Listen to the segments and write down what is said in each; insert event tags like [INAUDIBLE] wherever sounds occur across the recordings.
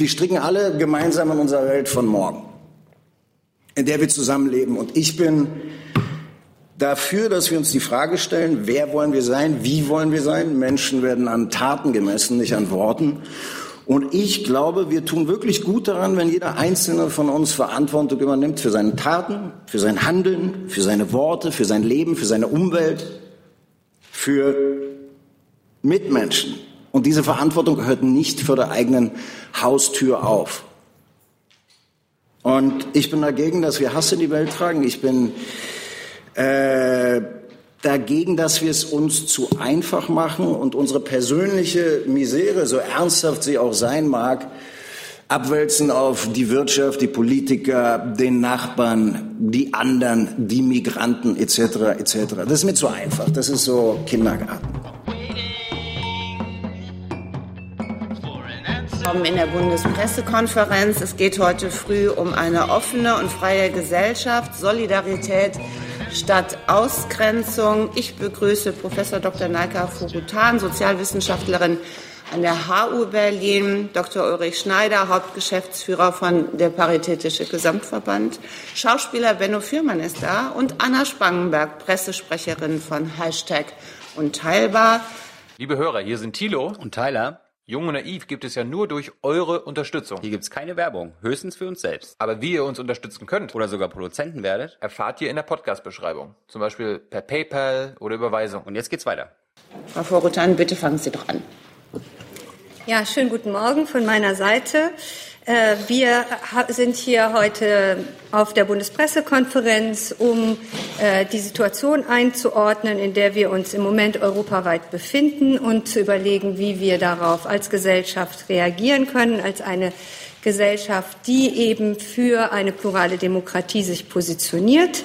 Wir stricken alle gemeinsam in unserer Welt von morgen, in der wir zusammenleben. Und ich bin dafür, dass wir uns die Frage stellen, wer wollen wir sein, wie wollen wir sein. Menschen werden an Taten gemessen, nicht an Worten. Und ich glaube, wir tun wirklich gut daran, wenn jeder Einzelne von uns Verantwortung übernimmt für seine Taten, für sein Handeln, für seine Worte, für sein Leben, für seine Umwelt, für Mitmenschen. Und diese Verantwortung hört nicht vor der eigenen Haustür auf. Und ich bin dagegen, dass wir Hass in die Welt tragen. Ich bin äh, dagegen, dass wir es uns zu einfach machen und unsere persönliche Misere, so ernsthaft sie auch sein mag, abwälzen auf die Wirtschaft, die Politiker, den Nachbarn, die anderen, die Migranten etc. etc. Das ist mir zu einfach. Das ist so Kindergarten. In der Bundespressekonferenz. Es geht heute früh um eine offene und freie Gesellschaft, Solidarität statt Ausgrenzung. Ich begrüße Professor Dr. Naika Furutan, Sozialwissenschaftlerin an der HU Berlin, Dr. Ulrich Schneider, Hauptgeschäftsführer von der Paritätische Gesamtverband, Schauspieler Benno Fürmann ist da und Anna Spangenberg, Pressesprecherin von Hashtag Unteilbar. Liebe Hörer, hier sind Thilo und Tyler. Jung und Naiv gibt es ja nur durch eure Unterstützung. Hier gibt es keine Werbung, höchstens für uns selbst. Aber wie ihr uns unterstützen könnt oder sogar Produzenten werdet, erfahrt ihr in der Podcast-Beschreibung. Zum Beispiel per PayPal oder Überweisung. Und jetzt geht's weiter. Frau Vorutan, bitte fangen Sie doch an. Ja, schönen guten Morgen von meiner Seite. Äh, wir sind hier heute auf der Bundespressekonferenz, um äh, die Situation einzuordnen, in der wir uns im Moment europaweit befinden und zu überlegen, wie wir darauf als Gesellschaft reagieren können, als eine Gesellschaft, die eben für eine plurale Demokratie sich positioniert.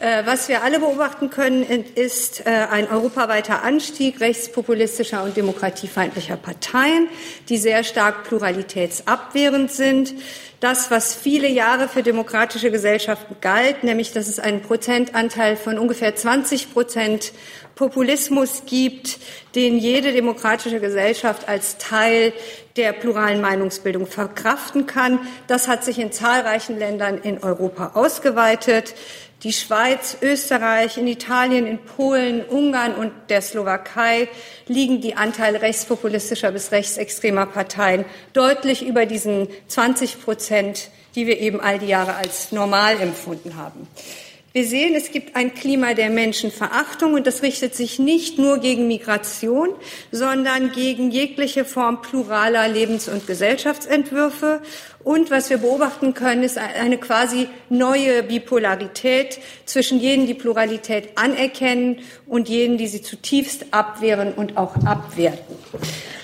Äh, was wir alle beobachten können, ist äh, ein europaweiter Anstieg rechtspopulistischer und demokratiefeindlicher Parteien, die sehr stark pluralitätsabwehrend sind. Das, was viele Jahre für demokratische Gesellschaften galt, nämlich dass es einen Prozentanteil von ungefähr 20 Prozent Populismus gibt, den jede demokratische Gesellschaft als Teil der pluralen Meinungsbildung verkraften kann. Das hat sich in zahlreichen Ländern in Europa ausgeweitet die Schweiz, Österreich, in Italien, in Polen, Ungarn und der Slowakei liegen die Anteile rechtspopulistischer bis rechtsextremer Parteien deutlich über diesen 20 Prozent, die wir eben all die Jahre als normal empfunden haben. Wir sehen, es gibt ein Klima der Menschenverachtung und das richtet sich nicht nur gegen Migration, sondern gegen jegliche Form pluraler Lebens- und Gesellschaftsentwürfe. Und was wir beobachten können, ist eine quasi neue Bipolarität zwischen jenen, die Pluralität anerkennen und jenen, die sie zutiefst abwehren und auch abwerten.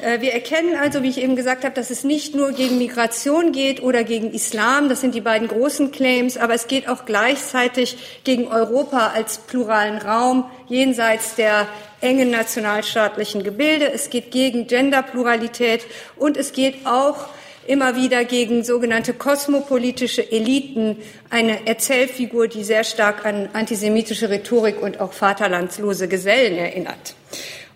Äh, wir erkennen also, wie ich eben gesagt habe, dass es nicht nur gegen Migration geht oder gegen Islam, das sind die beiden großen Claims, aber es geht auch gleichzeitig gegen Europa als pluralen Raum jenseits der engen nationalstaatlichen Gebilde. Es geht gegen Genderpluralität und es geht auch immer wieder gegen sogenannte kosmopolitische Eliten, eine Erzählfigur, die sehr stark an antisemitische Rhetorik und auch vaterlandslose Gesellen erinnert.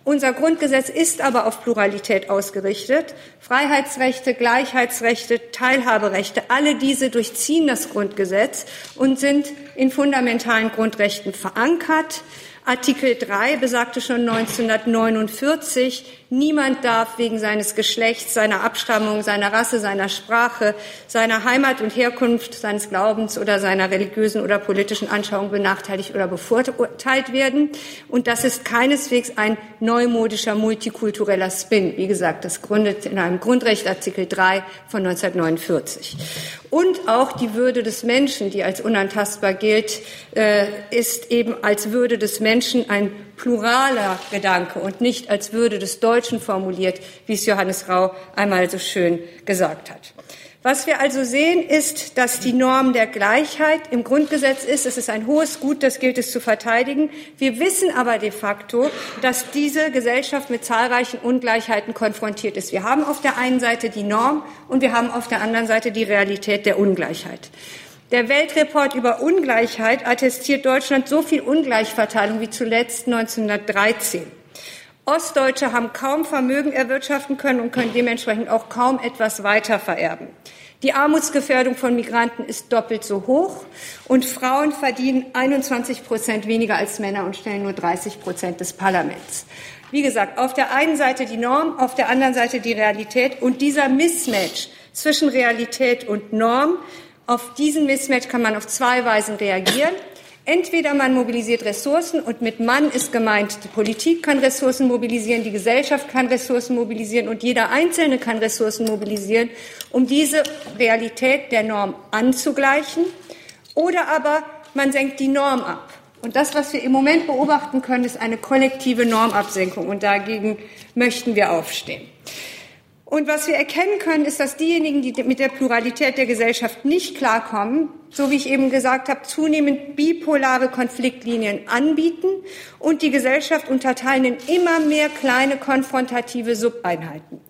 Unser Grundgesetz ist aber auf Pluralität ausgerichtet. Freiheitsrechte, Gleichheitsrechte, Teilhaberechte, alle diese durchziehen das Grundgesetz und sind in fundamentalen Grundrechten verankert. Artikel 3 besagte schon 1949, Niemand darf wegen seines Geschlechts, seiner Abstammung, seiner Rasse, seiner Sprache, seiner Heimat und Herkunft, seines Glaubens oder seiner religiösen oder politischen Anschauung benachteiligt oder bevorteilt werden. Und das ist keineswegs ein neumodischer multikultureller Spin. Wie gesagt, das gründet in einem Grundrecht Artikel 3 von 1949. Und auch die Würde des Menschen, die als unantastbar gilt, äh, ist eben als Würde des Menschen ein pluraler Gedanke und nicht als Würde des Deutschen formuliert, wie es Johannes Rau einmal so schön gesagt hat. Was wir also sehen, ist, dass die Norm der Gleichheit im Grundgesetz ist. Es ist ein hohes Gut, das gilt es zu verteidigen. Wir wissen aber de facto, dass diese Gesellschaft mit zahlreichen Ungleichheiten konfrontiert ist. Wir haben auf der einen Seite die Norm und wir haben auf der anderen Seite die Realität der Ungleichheit. Der Weltreport über Ungleichheit attestiert Deutschland so viel Ungleichverteilung wie zuletzt 1913. Ostdeutsche haben kaum Vermögen erwirtschaften können und können dementsprechend auch kaum etwas weiter vererben. Die Armutsgefährdung von Migranten ist doppelt so hoch und Frauen verdienen 21 Prozent weniger als Männer und stellen nur 30 Prozent des Parlaments. Wie gesagt, auf der einen Seite die Norm, auf der anderen Seite die Realität und dieser Mismatch zwischen Realität und Norm, auf diesen Mismatch kann man auf zwei Weisen reagieren. Entweder man mobilisiert Ressourcen und mit Mann ist gemeint, die Politik kann Ressourcen mobilisieren, die Gesellschaft kann Ressourcen mobilisieren und jeder Einzelne kann Ressourcen mobilisieren, um diese Realität der Norm anzugleichen. Oder aber man senkt die Norm ab. Und das, was wir im Moment beobachten können, ist eine kollektive Normabsenkung. Und dagegen möchten wir aufstehen. Und was wir erkennen können, ist, dass diejenigen, die mit der Pluralität der Gesellschaft nicht klarkommen, so wie ich eben gesagt habe, zunehmend bipolare Konfliktlinien anbieten und die Gesellschaft unterteilen in immer mehr kleine konfrontative Subeinheiten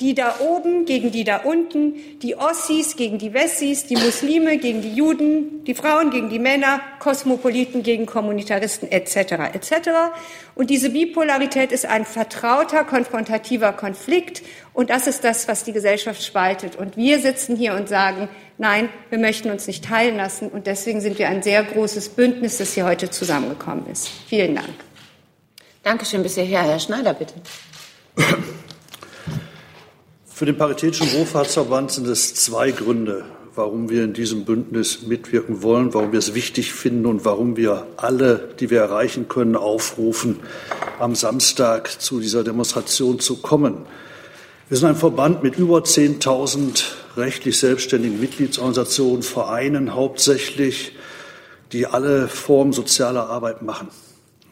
die da oben gegen die da unten, die Ossis gegen die Wessis, die Muslime gegen die Juden, die Frauen gegen die Männer, Kosmopoliten gegen Kommunitaristen etc. etc. Und diese Bipolarität ist ein vertrauter, konfrontativer Konflikt und das ist das, was die Gesellschaft spaltet. Und wir sitzen hier und sagen, nein, wir möchten uns nicht teilen lassen und deswegen sind wir ein sehr großes Bündnis, das hier heute zusammengekommen ist. Vielen Dank. Dankeschön bis hierher. Herr Schneider, bitte. [COUGHS] Für den Paritätischen Wohlfahrtsverband sind es zwei Gründe, warum wir in diesem Bündnis mitwirken wollen, warum wir es wichtig finden und warum wir alle, die wir erreichen können, aufrufen, am Samstag zu dieser Demonstration zu kommen. Wir sind ein Verband mit über 10.000 rechtlich selbstständigen Mitgliedsorganisationen, Vereinen hauptsächlich, die alle Formen sozialer Arbeit machen.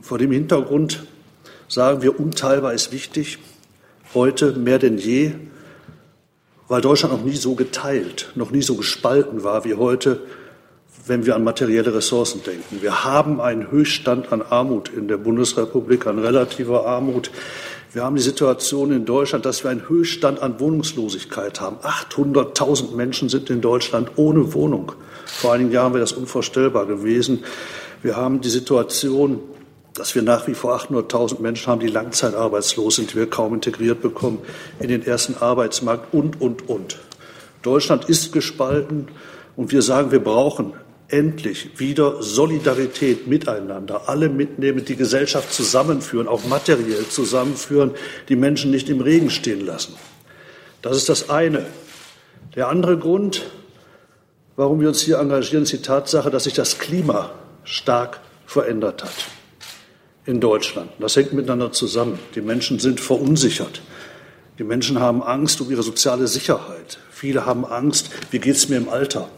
Vor dem Hintergrund sagen wir, unteilbar ist wichtig, heute mehr denn je, weil Deutschland noch nie so geteilt, noch nie so gespalten war wie heute, wenn wir an materielle Ressourcen denken. Wir haben einen Höchststand an Armut in der Bundesrepublik, an relativer Armut. Wir haben die Situation in Deutschland, dass wir einen Höchststand an Wohnungslosigkeit haben. 800.000 Menschen sind in Deutschland ohne Wohnung. Vor einigen Jahren wäre das unvorstellbar gewesen. Wir haben die Situation, dass wir nach wie vor 800.000 Menschen haben, die langzeitarbeitslos sind, die wir kaum integriert bekommen in den ersten Arbeitsmarkt und, und, und. Deutschland ist gespalten und wir sagen, wir brauchen endlich wieder Solidarität miteinander, alle mitnehmen, die Gesellschaft zusammenführen, auch materiell zusammenführen, die Menschen nicht im Regen stehen lassen. Das ist das eine. Der andere Grund, warum wir uns hier engagieren, ist die Tatsache, dass sich das Klima stark verändert hat in Deutschland. Das hängt miteinander zusammen. Die Menschen sind verunsichert. Die Menschen haben Angst um ihre soziale Sicherheit. Viele haben Angst, wie geht es mir im Alter?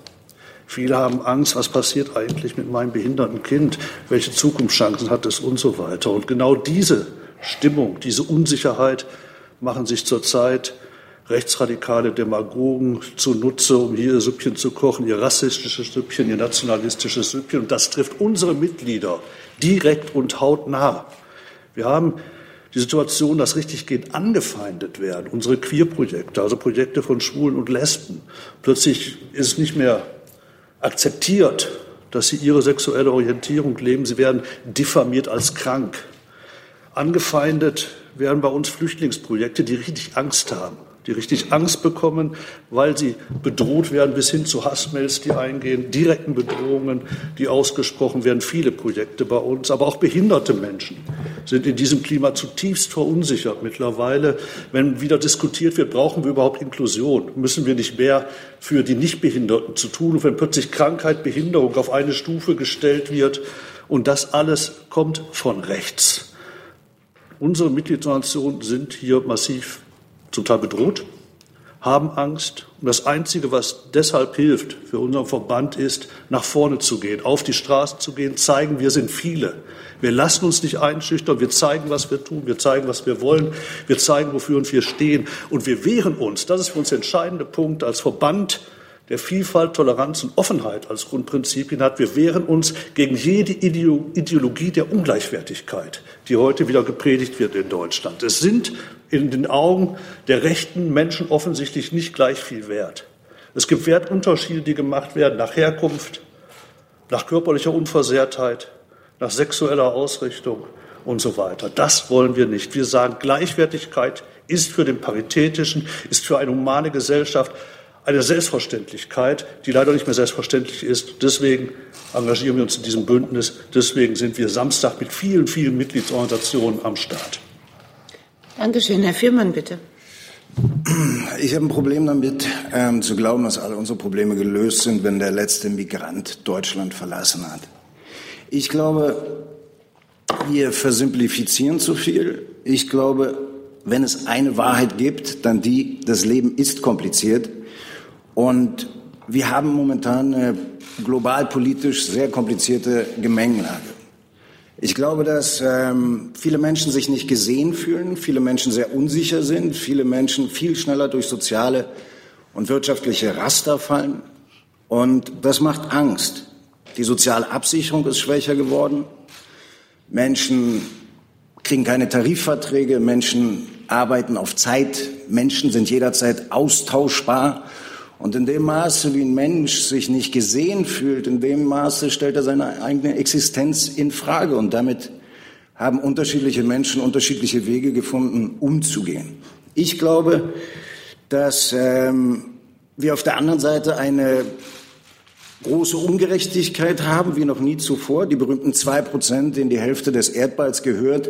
Viele haben Angst, was passiert eigentlich mit meinem behinderten Kind? Welche Zukunftschancen hat es und so weiter? Und genau diese Stimmung, diese Unsicherheit machen sich zurzeit rechtsradikale Demagogen zunutze, um hier ihr Süppchen zu kochen, ihr rassistisches Süppchen, ihr nationalistisches Süppchen. Und das trifft unsere Mitglieder direkt und hautnah. Wir haben die Situation, dass richtig geht, angefeindet werden. Unsere Queer-Projekte, also Projekte von Schwulen und Lesben. Plötzlich ist es nicht mehr akzeptiert, dass sie ihre sexuelle Orientierung leben. Sie werden diffamiert als krank. Angefeindet werden bei uns Flüchtlingsprojekte, die richtig Angst haben die richtig Angst bekommen, weil sie bedroht werden, bis hin zu Hassmails, die eingehen, direkten Bedrohungen, die ausgesprochen werden. Viele Projekte bei uns, aber auch behinderte Menschen sind in diesem Klima zutiefst verunsichert mittlerweile. Wenn wieder diskutiert wird, brauchen wir überhaupt Inklusion? Müssen wir nicht mehr für die Nichtbehinderten zu tun? Und wenn plötzlich Krankheit, Behinderung auf eine Stufe gestellt wird und das alles kommt von rechts. Unsere Mitgliedsorganisationen sind hier massiv zum Teil bedroht, haben Angst. Und das Einzige, was deshalb hilft für unseren Verband, ist, nach vorne zu gehen, auf die Straße zu gehen, zeigen, wir sind viele. Wir lassen uns nicht einschüchtern, wir zeigen, was wir tun, wir zeigen, was wir wollen, wir zeigen, wofür wir stehen. Und wir wehren uns, das ist für uns der entscheidende Punkt, als Verband der Vielfalt, Toleranz und Offenheit als Grundprinzipien hat. Wir wehren uns gegen jede Ideologie der Ungleichwertigkeit, die heute wieder gepredigt wird in Deutschland. Es sind in den Augen der rechten Menschen offensichtlich nicht gleich viel wert. Es gibt Wertunterschiede, die gemacht werden nach Herkunft, nach körperlicher Unversehrtheit, nach sexueller Ausrichtung. und so weiter. Das wollen wir nicht. Wir sagen, Gleichwertigkeit ist für den Paritätischen, ist für eine humane Gesellschaft eine Selbstverständlichkeit, die leider nicht mehr selbstverständlich ist. Deswegen engagieren wir uns in diesem Bündnis. Deswegen sind wir Samstag mit vielen, vielen Mitgliedsorganisationen am Start. Dankeschön. Herr Viermann, bitte. Ich habe ein Problem damit, ähm, zu glauben, dass alle unsere Probleme gelöst sind, wenn der letzte Migrant Deutschland verlassen hat. Ich glaube, wir versimplifizieren zu viel. Ich glaube, wenn es eine Wahrheit gibt, dann die, das Leben ist kompliziert. Und wir haben momentan eine globalpolitisch sehr komplizierte Gemengelage. Ich glaube, dass ähm, viele Menschen sich nicht gesehen fühlen, viele Menschen sehr unsicher sind, viele Menschen viel schneller durch soziale und wirtschaftliche Raster fallen. Und das macht Angst. Die soziale Absicherung ist schwächer geworden. Menschen kriegen keine Tarifverträge, Menschen arbeiten auf Zeit, Menschen sind jederzeit austauschbar. Und in dem Maße, wie ein Mensch sich nicht gesehen fühlt, in dem Maße stellt er seine eigene Existenz in Frage. Und damit haben unterschiedliche Menschen unterschiedliche Wege gefunden, umzugehen. Ich glaube, dass ähm, wir auf der anderen Seite eine große Ungerechtigkeit haben, wie noch nie zuvor. Die berühmten zwei Prozent, denen die Hälfte des Erdballs gehört.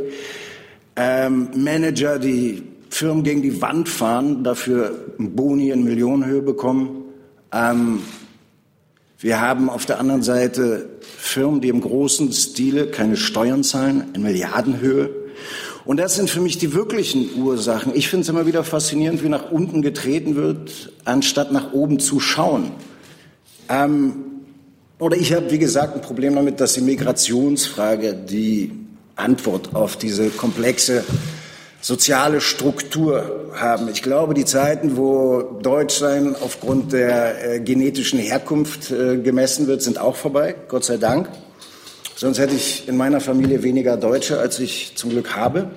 Ähm, Manager, die Firmen gegen die Wand fahren, dafür Boni in Millionenhöhe bekommen. Ähm, wir haben auf der anderen Seite Firmen, die im großen Stile keine Steuern zahlen, in Milliardenhöhe. Und das sind für mich die wirklichen Ursachen. Ich finde es immer wieder faszinierend, wie nach unten getreten wird, anstatt nach oben zu schauen. Ähm, oder ich habe, wie gesagt, ein Problem damit, dass die Migrationsfrage die Antwort auf diese komplexe soziale Struktur haben. Ich glaube, die Zeiten, wo Deutschsein aufgrund der äh, genetischen Herkunft äh, gemessen wird, sind auch vorbei, Gott sei Dank. Sonst hätte ich in meiner Familie weniger Deutsche, als ich zum Glück habe.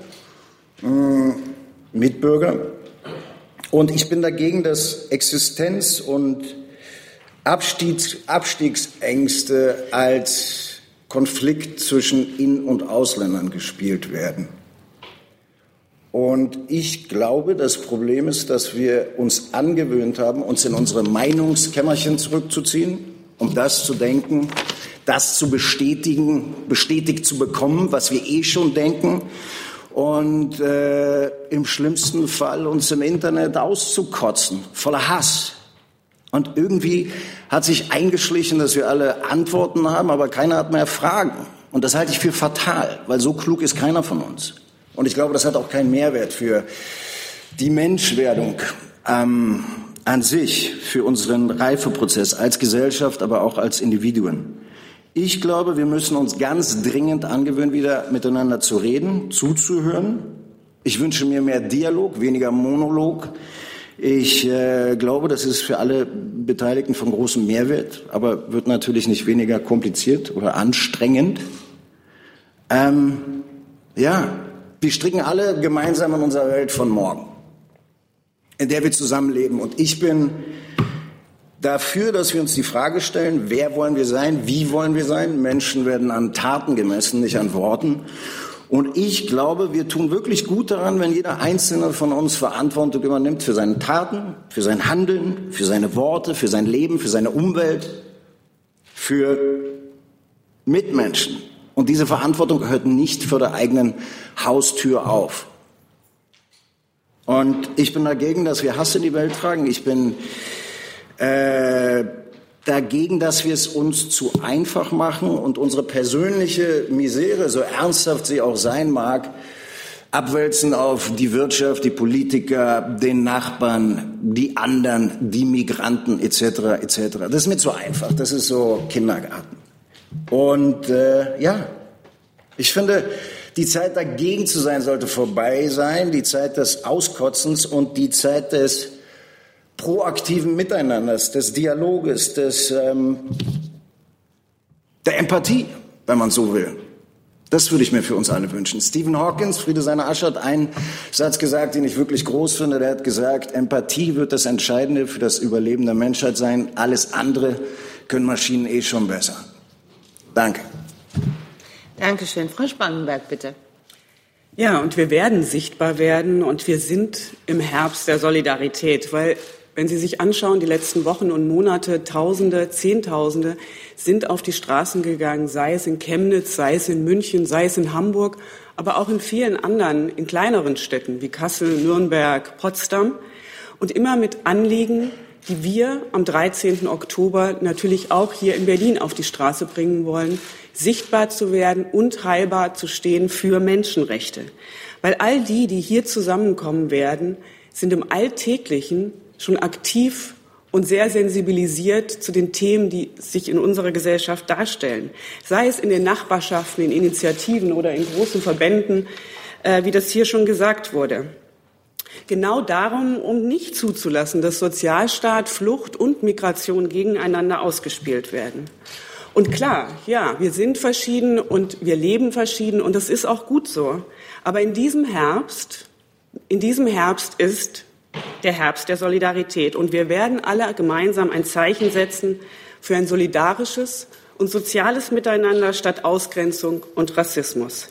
Mmh, Mitbürger. Und ich bin dagegen, dass Existenz und Abstiegs Abstiegsängste als Konflikt zwischen In- und Ausländern gespielt werden. Und ich glaube, das Problem ist, dass wir uns angewöhnt haben, uns in unsere Meinungskämmerchen zurückzuziehen, um das zu denken, das zu bestätigen, bestätigt zu bekommen, was wir eh schon denken und äh, im schlimmsten Fall uns im Internet auszukotzen, voller Hass. Und irgendwie hat sich eingeschlichen, dass wir alle Antworten haben, aber keiner hat mehr Fragen. Und das halte ich für fatal, weil so klug ist keiner von uns. Und ich glaube, das hat auch keinen Mehrwert für die Menschwerdung ähm, an sich, für unseren Reifeprozess als Gesellschaft, aber auch als Individuen. Ich glaube, wir müssen uns ganz dringend angewöhnen, wieder miteinander zu reden, zuzuhören. Ich wünsche mir mehr Dialog, weniger Monolog. Ich äh, glaube, das ist für alle Beteiligten von großem Mehrwert, aber wird natürlich nicht weniger kompliziert oder anstrengend. Ähm, ja, wir stricken alle gemeinsam in unserer Welt von morgen, in der wir zusammenleben. Und ich bin dafür, dass wir uns die Frage stellen, wer wollen wir sein, wie wollen wir sein. Menschen werden an Taten gemessen, nicht an Worten. Und ich glaube, wir tun wirklich gut daran, wenn jeder Einzelne von uns Verantwortung übernimmt für seine Taten, für sein Handeln, für seine Worte, für sein Leben, für seine Umwelt, für Mitmenschen. Und diese Verantwortung hört nicht vor der eigenen Haustür auf. Und ich bin dagegen, dass wir Hass in die Welt tragen. Ich bin äh, dagegen, dass wir es uns zu einfach machen und unsere persönliche Misere, so ernsthaft sie auch sein mag, abwälzen auf die Wirtschaft, die Politiker, den Nachbarn, die anderen, die Migranten etc. etc. Das ist mir zu einfach. Das ist so Kindergarten. Und äh, ja, ich finde, die Zeit dagegen zu sein sollte vorbei sein, die Zeit des Auskotzens und die Zeit des proaktiven Miteinanders, des Dialoges, des, ähm, der Empathie, wenn man so will. Das würde ich mir für uns alle wünschen. Stephen Hawkins, Friede seiner Asche, hat einen Satz gesagt, den ich wirklich groß finde. Der hat gesagt, Empathie wird das Entscheidende für das Überleben der Menschheit sein. Alles andere können Maschinen eh schon besser. Danke. Dankeschön. Frau Spangenberg, bitte. Ja, und wir werden sichtbar werden und wir sind im Herbst der Solidarität, weil wenn Sie sich anschauen, die letzten Wochen und Monate, Tausende, Zehntausende sind auf die Straßen gegangen, sei es in Chemnitz, sei es in München, sei es in Hamburg, aber auch in vielen anderen, in kleineren Städten wie Kassel, Nürnberg, Potsdam und immer mit Anliegen, die wir am 13. Oktober natürlich auch hier in Berlin auf die Straße bringen wollen, sichtbar zu werden und heilbar zu stehen für Menschenrechte. Weil all die, die hier zusammenkommen werden, sind im Alltäglichen schon aktiv und sehr sensibilisiert zu den Themen, die sich in unserer Gesellschaft darstellen. Sei es in den Nachbarschaften, in Initiativen oder in großen Verbänden, äh, wie das hier schon gesagt wurde. Genau darum, um nicht zuzulassen, dass Sozialstaat, Flucht und Migration gegeneinander ausgespielt werden. Und klar, ja, wir sind verschieden und wir leben verschieden und das ist auch gut so. Aber in diesem Herbst, in diesem Herbst ist der Herbst der Solidarität und wir werden alle gemeinsam ein Zeichen setzen für ein solidarisches und soziales Miteinander statt Ausgrenzung und Rassismus.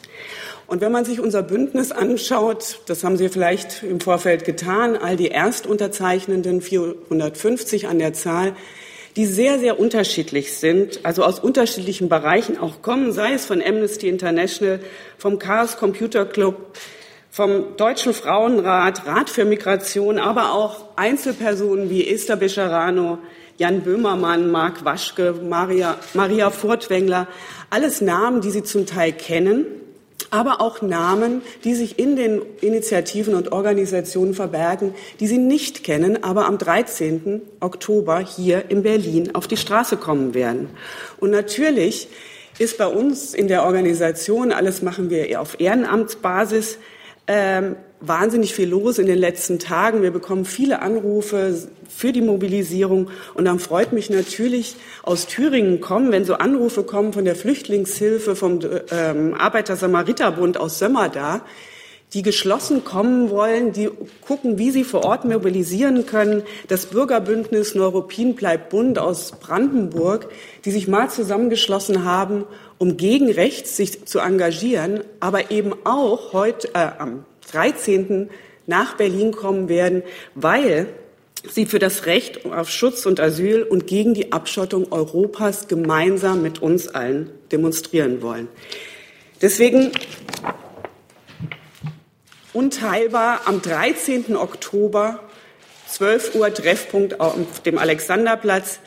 Und wenn man sich unser Bündnis anschaut, das haben Sie vielleicht im Vorfeld getan, all die Erstunterzeichnenden, 450 an der Zahl, die sehr, sehr unterschiedlich sind, also aus unterschiedlichen Bereichen auch kommen, sei es von Amnesty International, vom Chaos Computer Club, vom Deutschen Frauenrat, Rat für Migration, aber auch Einzelpersonen wie Esther Becherano, Jan Böhmermann, Marc Waschke, Maria, Maria Furtwängler, alles Namen, die Sie zum Teil kennen aber auch Namen, die sich in den Initiativen und Organisationen verbergen, die Sie nicht kennen, aber am 13. Oktober hier in Berlin auf die Straße kommen werden. Und natürlich ist bei uns in der Organisation, alles machen wir auf Ehrenamtsbasis, ähm, wahnsinnig viel los in den letzten Tagen. Wir bekommen viele Anrufe für die Mobilisierung. Und dann freut mich natürlich aus Thüringen kommen, wenn so Anrufe kommen von der Flüchtlingshilfe, vom ähm, Arbeiter-Samariter-Bund aus Sömmerda, die geschlossen kommen wollen, die gucken, wie sie vor Ort mobilisieren können. Das Bürgerbündnis Neuruppin bleibt Bund aus Brandenburg, die sich mal zusammengeschlossen haben, um gegen rechts sich zu engagieren, aber eben auch heute äh, am 13. nach Berlin kommen werden, weil sie für das Recht auf Schutz und Asyl und gegen die Abschottung Europas gemeinsam mit uns allen demonstrieren wollen. Deswegen unteilbar am 13. Oktober 12 Uhr Treffpunkt auf dem Alexanderplatz.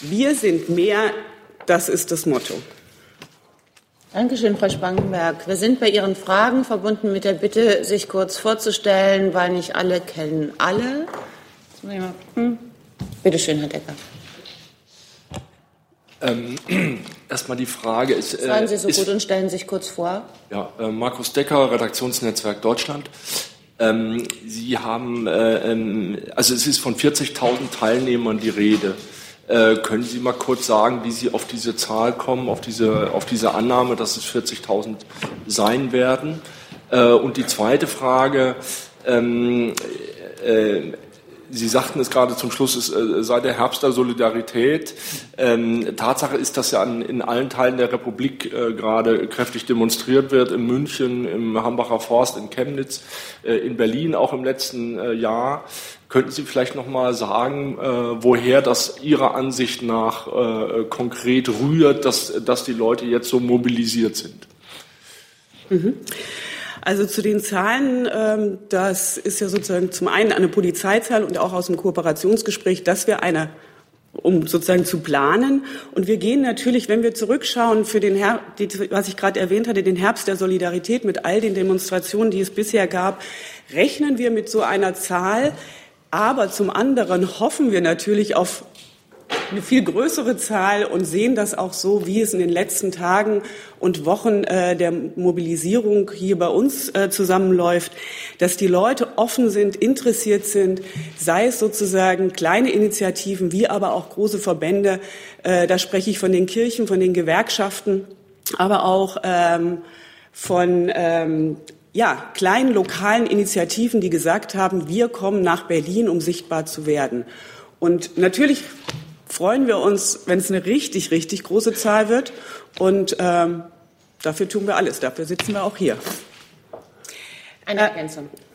Wir sind mehr, das ist das Motto. Dankeschön, Frau Spangenberg. Wir sind bei Ihren Fragen verbunden mit der Bitte, sich kurz vorzustellen, weil nicht alle kennen alle. Bitte schön, Herr Decker. Ähm, [CLEARS THROAT] Erstmal die Frage ist. Äh, Seien Sie so ist, gut und stellen sich kurz vor. Ja, äh, Markus Decker, Redaktionsnetzwerk Deutschland. Ähm, Sie haben, äh, ähm, also es ist von 40.000 Teilnehmern die Rede. Äh, können Sie mal kurz sagen, wie Sie auf diese Zahl kommen, auf diese, auf diese Annahme, dass es 40.000 sein werden? Äh, und die zweite Frage, ähm, äh, Sie sagten es gerade zum Schluss, es äh, sei der Herbst der Solidarität. Ähm, Tatsache ist, dass ja in allen Teilen der Republik äh, gerade kräftig demonstriert wird, in München, im Hambacher Forst, in Chemnitz, äh, in Berlin auch im letzten Jahr. Könnten Sie vielleicht noch mal sagen, woher das Ihrer Ansicht nach konkret rührt, dass, dass die Leute jetzt so mobilisiert sind? Mhm. Also zu den Zahlen, ähm, das ist ja sozusagen zum einen eine Polizeizahl und auch aus dem Kooperationsgespräch, dass wir eine um sozusagen zu planen. Und wir gehen natürlich, wenn wir zurückschauen für den Her was ich gerade erwähnt hatte, den Herbst der Solidarität mit all den Demonstrationen, die es bisher gab, rechnen wir mit so einer Zahl, aber zum anderen hoffen wir natürlich auf eine viel größere Zahl und sehen das auch so, wie es in den letzten Tagen und Wochen äh, der Mobilisierung hier bei uns äh, zusammenläuft, dass die Leute offen sind, interessiert sind, sei es sozusagen kleine Initiativen wie aber auch große Verbände. Äh, da spreche ich von den Kirchen, von den Gewerkschaften, aber auch ähm, von ähm, ja, kleinen lokalen Initiativen, die gesagt haben, wir kommen nach Berlin, um sichtbar zu werden. Und natürlich freuen wir uns, wenn es eine richtig, richtig große Zahl wird. Und ähm, dafür tun wir alles. Dafür sitzen wir auch hier. Eine Ergänzung. Äh,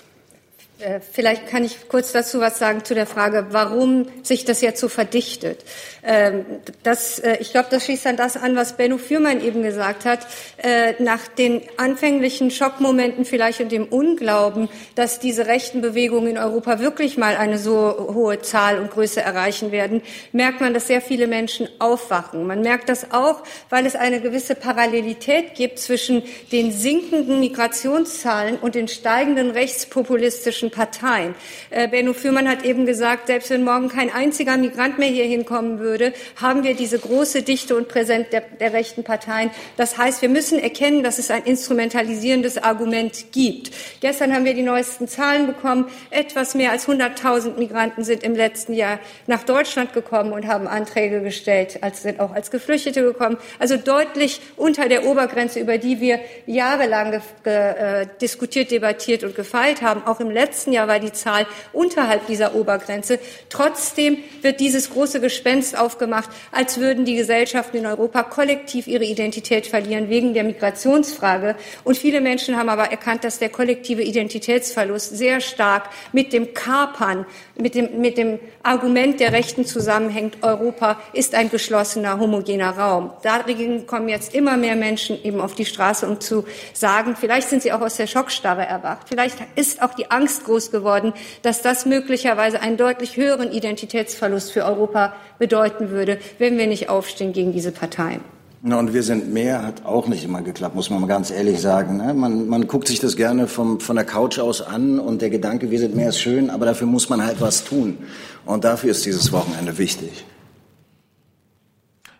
vielleicht kann ich kurz dazu was sagen zu der Frage, warum sich das jetzt so verdichtet. Ähm, das, äh, ich glaube, das schließt an das an, was Benno Fürmann eben gesagt hat. Äh, nach den anfänglichen Schockmomenten vielleicht und dem Unglauben, dass diese rechten Bewegungen in Europa wirklich mal eine so hohe Zahl und Größe erreichen werden, merkt man, dass sehr viele Menschen aufwachen. Man merkt das auch, weil es eine gewisse Parallelität gibt zwischen den sinkenden Migrationszahlen und den steigenden rechtspopulistischen Parteien. Äh, Benno Fürmann hat eben gesagt, selbst wenn morgen kein einziger Migrant mehr hier hinkommen würde, haben wir diese große Dichte und Präsenz der, der rechten Parteien. Das heißt, wir müssen erkennen, dass es ein instrumentalisierendes Argument gibt. Gestern haben wir die neuesten Zahlen bekommen. Etwas mehr als 100.000 Migranten sind im letzten Jahr nach Deutschland gekommen und haben Anträge gestellt, als sind auch als Geflüchtete gekommen. Also deutlich unter der Obergrenze, über die wir jahrelang äh, diskutiert, debattiert und gefeilt haben. Auch im letzten letzten Jahr war die Zahl unterhalb dieser Obergrenze. Trotzdem wird dieses große Gespenst aufgemacht, als würden die Gesellschaften in Europa kollektiv ihre Identität verlieren wegen der Migrationsfrage. Und viele Menschen haben aber erkannt, dass der kollektive Identitätsverlust sehr stark mit dem Kapern, mit dem, mit dem Argument der Rechten zusammenhängt. Europa ist ein geschlossener, homogener Raum. Dagegen kommen jetzt immer mehr Menschen eben auf die Straße, um zu sagen, vielleicht sind sie auch aus der Schockstarre erwacht. Vielleicht ist auch die Angst groß geworden, dass das möglicherweise einen deutlich höheren Identitätsverlust für Europa bedeuten würde, wenn wir nicht aufstehen gegen diese Parteien. Na, und wir sind mehr hat auch nicht immer geklappt, muss man mal ganz ehrlich sagen. Ne? Man, man guckt sich das gerne vom, von der Couch aus an und der Gedanke, wir sind mehr ist schön, aber dafür muss man halt was tun. Und dafür ist dieses Wochenende wichtig.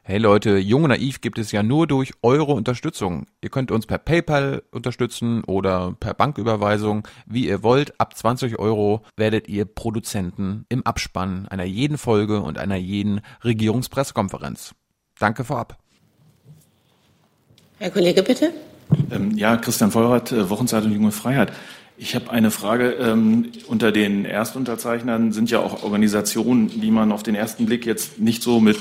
Hey Leute, Jung und Naiv gibt es ja nur durch eure Unterstützung. Ihr könnt uns per PayPal unterstützen oder per Banküberweisung, wie ihr wollt. Ab 20 Euro werdet ihr Produzenten im Abspann einer jeden Folge und einer jeden Regierungspressekonferenz. Danke vorab. Herr Kollege, bitte. Ähm, ja, Christian Vollrath, äh, Wochenzeitung Junge Freiheit. Ich habe eine Frage. Ähm, unter den Erstunterzeichnern sind ja auch Organisationen, die man auf den ersten Blick jetzt nicht so mit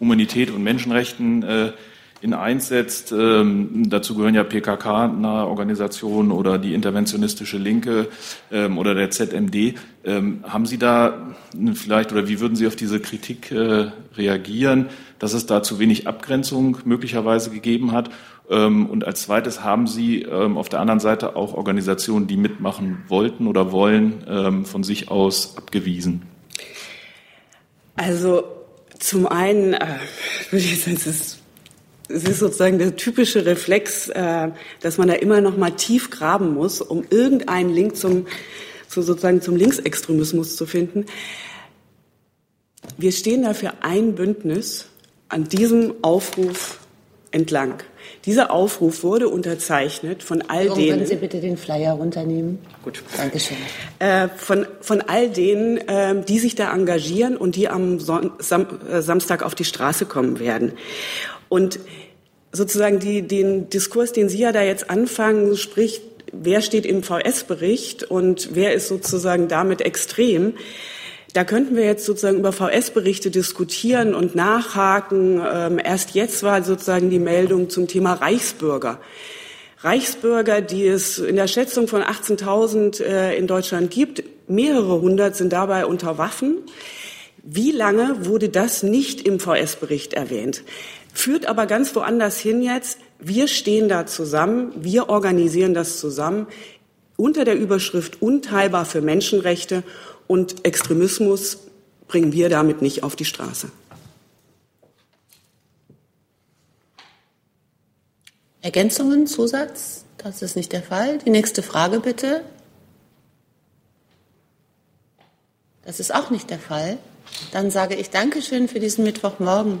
Humanität und Menschenrechten äh, in eins setzt. Ähm, dazu gehören ja PKK-nahe Organisationen oder die interventionistische Linke ähm, oder der ZMD. Ähm, haben Sie da vielleicht oder wie würden Sie auf diese Kritik äh, reagieren, dass es da zu wenig Abgrenzung möglicherweise gegeben hat? Ähm, und als zweites haben Sie ähm, auf der anderen Seite auch Organisationen, die mitmachen wollten oder wollen, ähm, von sich aus abgewiesen? Also zum einen äh, es ist, es ist sozusagen der typische Reflex, äh, dass man da immer noch mal tief graben muss, um irgendeinen Link zum, zu sozusagen zum Linksextremismus zu finden. Wir stehen dafür ein Bündnis an diesem Aufruf entlang. Dieser Aufruf wurde unterzeichnet von all Warum denen. Können Sie bitte den Flyer runternehmen? Gut. Dankeschön. Äh, von, von all denen, äh, die sich da engagieren und die am Son Sam äh, Samstag auf die Straße kommen werden. Und sozusagen die, den Diskurs, den Sie ja da jetzt anfangen, sprich, wer steht im VS-Bericht und wer ist sozusagen damit extrem, da könnten wir jetzt sozusagen über VS-Berichte diskutieren und nachhaken. Ähm, erst jetzt war sozusagen die Meldung zum Thema Reichsbürger. Reichsbürger, die es in der Schätzung von 18.000 äh, in Deutschland gibt, mehrere hundert sind dabei unter Waffen. Wie lange wurde das nicht im VS-Bericht erwähnt? Führt aber ganz woanders hin jetzt. Wir stehen da zusammen, wir organisieren das zusammen unter der Überschrift Unteilbar für Menschenrechte und Extremismus bringen wir damit nicht auf die Straße. Ergänzungen, Zusatz? Das ist nicht der Fall. Die nächste Frage bitte. Das ist auch nicht der Fall. Dann sage ich Dankeschön für diesen Mittwochmorgen.